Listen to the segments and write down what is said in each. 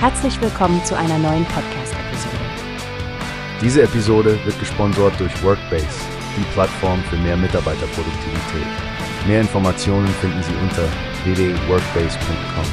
Herzlich willkommen zu einer neuen Podcast-Episode. Diese Episode wird gesponsert durch Workbase, die Plattform für mehr Mitarbeiterproduktivität. Mehr Informationen finden Sie unter www.workbase.com.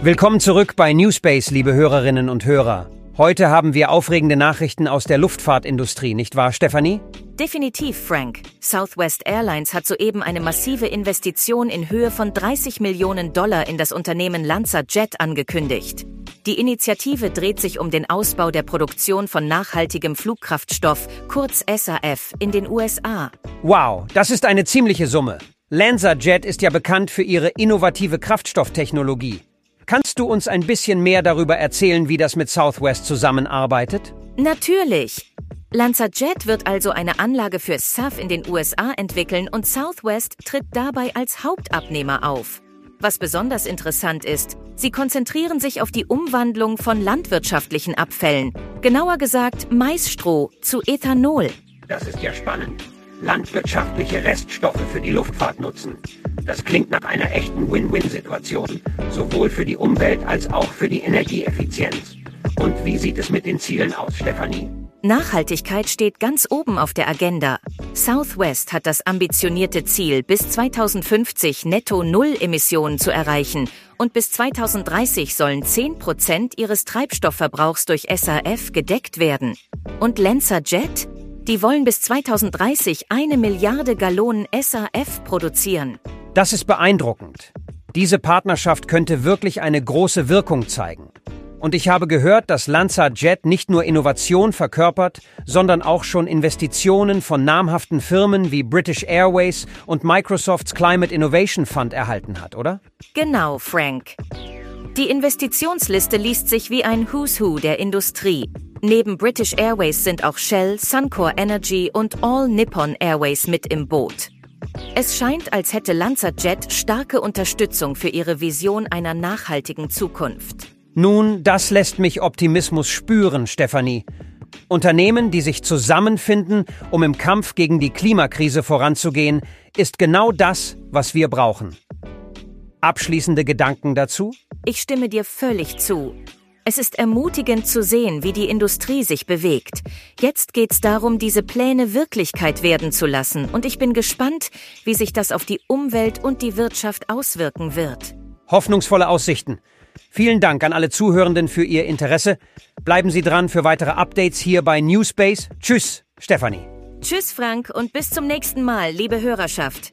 Willkommen zurück bei Newspace, liebe Hörerinnen und Hörer. Heute haben wir aufregende Nachrichten aus der Luftfahrtindustrie, nicht wahr, Stefanie? Definitiv, Frank. Southwest Airlines hat soeben eine massive Investition in Höhe von 30 Millionen Dollar in das Unternehmen Lanza Jet angekündigt. Die Initiative dreht sich um den Ausbau der Produktion von nachhaltigem Flugkraftstoff, kurz SAF, in den USA. Wow, das ist eine ziemliche Summe. Lanza Jet ist ja bekannt für ihre innovative Kraftstofftechnologie. Kannst du uns ein bisschen mehr darüber erzählen, wie das mit Southwest zusammenarbeitet? Natürlich. LanzaJet wird also eine Anlage für SAF in den USA entwickeln und Southwest tritt dabei als Hauptabnehmer auf. Was besonders interessant ist, sie konzentrieren sich auf die Umwandlung von landwirtschaftlichen Abfällen, genauer gesagt Maisstroh zu Ethanol. Das ist ja spannend. Landwirtschaftliche Reststoffe für die Luftfahrt nutzen. Das klingt nach einer echten Win-Win-Situation, sowohl für die Umwelt als auch für die Energieeffizienz. Und wie sieht es mit den Zielen aus, Stefanie? Nachhaltigkeit steht ganz oben auf der Agenda. Southwest hat das ambitionierte Ziel, bis 2050 netto Null Emissionen zu erreichen und bis 2030 sollen 10 Prozent ihres Treibstoffverbrauchs durch SAF gedeckt werden. Und Lancer Jet? Die wollen bis 2030 eine Milliarde Gallonen SAF produzieren. Das ist beeindruckend. Diese Partnerschaft könnte wirklich eine große Wirkung zeigen. Und ich habe gehört, dass Lanza Jet nicht nur Innovation verkörpert, sondern auch schon Investitionen von namhaften Firmen wie British Airways und Microsofts Climate Innovation Fund erhalten hat, oder? Genau, Frank. Die Investitionsliste liest sich wie ein Who's Who der Industrie. Neben British Airways sind auch Shell, Suncor Energy und All Nippon Airways mit im Boot. Es scheint, als hätte LanzaJet starke Unterstützung für ihre Vision einer nachhaltigen Zukunft. Nun, das lässt mich Optimismus spüren, Stefanie. Unternehmen, die sich zusammenfinden, um im Kampf gegen die Klimakrise voranzugehen, ist genau das, was wir brauchen. Abschließende Gedanken dazu? Ich stimme dir völlig zu. Es ist ermutigend zu sehen, wie die Industrie sich bewegt. Jetzt geht's darum, diese Pläne Wirklichkeit werden zu lassen, und ich bin gespannt, wie sich das auf die Umwelt und die Wirtschaft auswirken wird. Hoffnungsvolle Aussichten. Vielen Dank an alle Zuhörenden für Ihr Interesse. Bleiben Sie dran für weitere Updates hier bei Newspace. Tschüss, Stefanie. Tschüss, Frank, und bis zum nächsten Mal, liebe Hörerschaft.